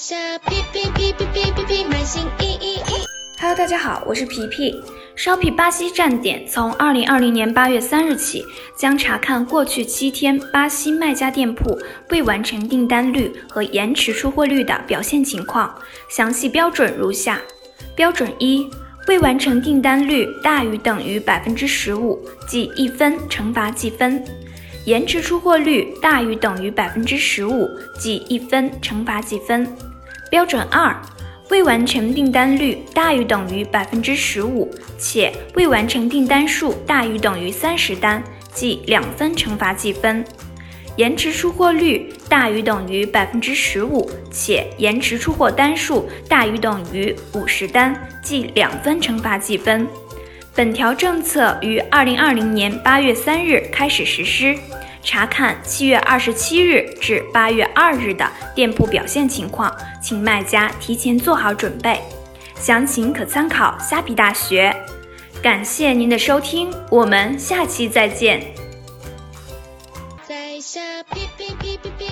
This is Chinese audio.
下皮皮皮皮皮皮皮买新衣衣衣。Hello，大家好，我是皮皮。Shopee 巴西站点从二零二零年八月三日起，将查看过去七天巴西卖家店铺未完成订单率和延迟出货率的表现情况。详细标准如下：标准一，未完成订单率大于等于百分之十五，记一分，惩罚计分；延迟出货率大于等于百分之十五，记一分，惩罚计分。标准二。未完成订单率大于等于百分之十五，且未完成订单数大于等于三十单，记两分惩罚计分；延迟出货率大于等于百分之十五，且延迟出货单数大于等于五十单，记两分惩罚计分。本条政策于二零二零年八月三日开始实施。查看七月二十七日至八月二日的店铺表现情况，请卖家提前做好准备。详情可参考虾皮大学。感谢您的收听，我们下期再见。在下皮皮皮皮皮。